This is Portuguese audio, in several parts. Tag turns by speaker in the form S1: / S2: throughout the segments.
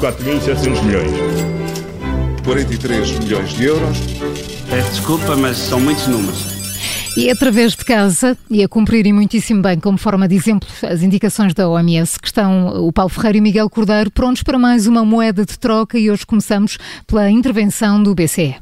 S1: 4.700 milhões.
S2: 43 milhões de euros.
S3: Peço desculpa, mas são muitos números.
S4: E através de casa, e a cumprirem muitíssimo bem como forma de exemplo as indicações da OMS, que estão o Paulo Ferreira e o Miguel Cordeiro prontos para mais uma moeda de troca e hoje começamos pela intervenção do BCE.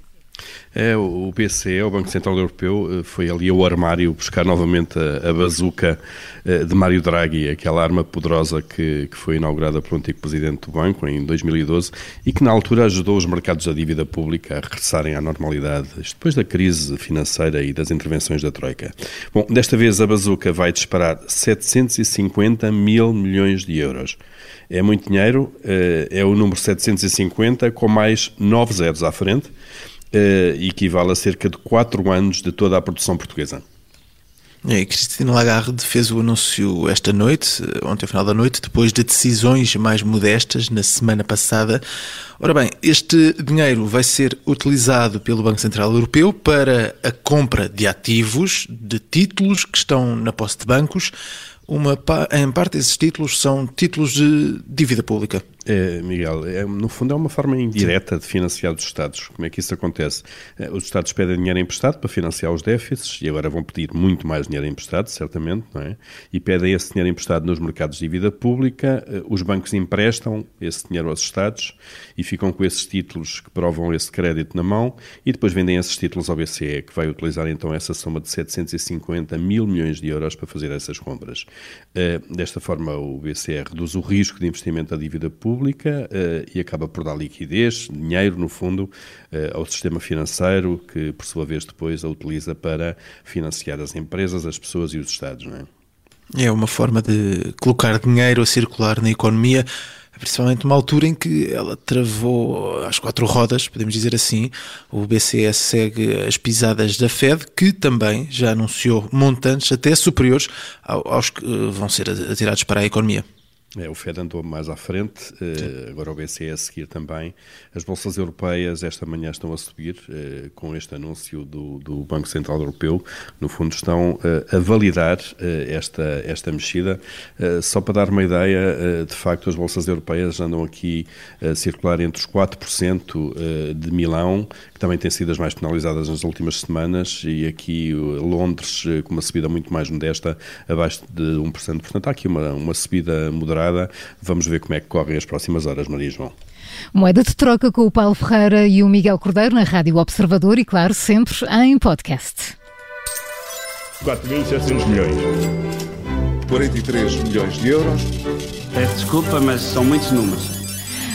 S5: É, o BCE, o Banco Central Europeu, eh, foi ali ao armário buscar novamente a, a bazuca eh, de Mário Draghi, aquela arma poderosa que, que foi inaugurada pelo antigo presidente do banco em 2012 e que na altura ajudou os mercados da dívida pública a regressarem à normalidade, depois da crise financeira e das intervenções da Troika. Bom, desta vez a bazuca vai disparar 750 mil milhões de euros. É muito dinheiro, eh, é o número 750 com mais nove zeros à frente uh, equivale a cerca de 4 anos de toda a produção portuguesa.
S6: É, Cristina Lagarde fez o anúncio esta noite, ontem ao final da noite, depois de decisões mais modestas na semana passada. Ora bem, este dinheiro vai ser utilizado pelo Banco Central Europeu para a compra de ativos, de títulos que estão na posse de bancos. Uma, em parte, esses títulos são títulos de dívida pública.
S5: É, Miguel, é, no fundo é uma forma indireta de financiar os Estados. Como é que isso acontece? É, os Estados pedem dinheiro emprestado para financiar os déficits e agora vão pedir muito mais dinheiro emprestado, certamente, não é? E pedem esse dinheiro emprestado nos mercados de dívida pública, é, os bancos emprestam esse dinheiro aos Estados e ficam com esses títulos que provam esse crédito na mão e depois vendem esses títulos ao BCE, que vai utilizar então essa soma de 750 mil milhões de euros para fazer essas compras. Desta forma, o BCE reduz o risco de investimento da dívida pública pública uh, e acaba por dar liquidez, dinheiro, no fundo, uh, ao sistema financeiro, que por sua vez depois a utiliza para financiar as empresas, as pessoas e os Estados. Não
S6: é? é uma forma de colocar dinheiro a circular na economia principalmente numa altura em que ela travou às quatro rodas, podemos dizer assim. O BCE segue as pisadas da Fed, que também já anunciou montantes até superiores aos que eh, vão ser atirados para a economia.
S5: É, o Fed andou mais à frente, uh, agora o BCE a seguir também. As bolsas europeias esta manhã estão a subir uh, com este anúncio do, do, Banco Central Europeu. No fundo, estão uh, a validar esta, esta mexida. só para dar uma ideia, de facto, as bolsas europeias andam aqui a circular entre os 4% de Milão, que também têm sido as mais penalizadas nas últimas semanas, e aqui Londres com uma subida muito mais modesta, abaixo de 1%. Portanto, há aqui uma, uma subida moderada Vamos ver como é que correm as próximas horas, Maria João.
S4: Moeda de troca com o Paulo Ferreira e o Miguel Cordeiro na Rádio Observador e, claro, sempre em podcast.
S1: 4.700 milhões.
S2: 43 milhões de euros.
S3: Peço desculpa, mas são muitos números.